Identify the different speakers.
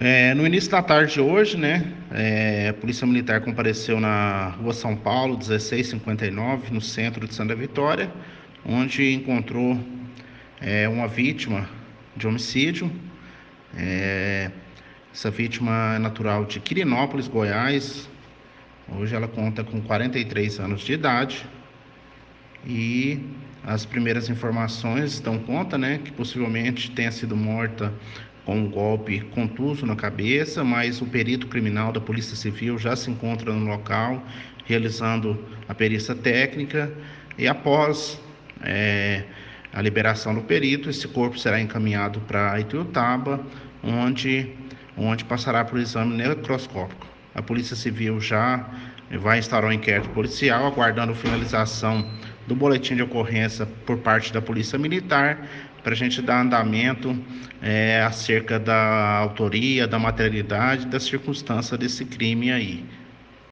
Speaker 1: É, no início da tarde de hoje, né, é, a Polícia Militar compareceu na Rua São Paulo, 1659, no centro de Santa Vitória, onde encontrou é, uma vítima de homicídio. É, essa vítima é natural de Quirinópolis, Goiás. Hoje ela conta com 43 anos de idade. E as primeiras informações dão conta, né, que possivelmente tenha sido morta com um golpe contuso na cabeça, mas o perito criminal da Polícia Civil já se encontra no local realizando a perícia técnica e após é, a liberação do perito, esse corpo será encaminhado para Ituiutaba, onde, onde passará por exame necroscópico. A Polícia Civil já vai instaurar um inquérito policial, aguardando finalização do boletim de ocorrência por parte da Polícia Militar, para a gente dar andamento é, acerca da autoria, da materialidade, da circunstância desse crime aí.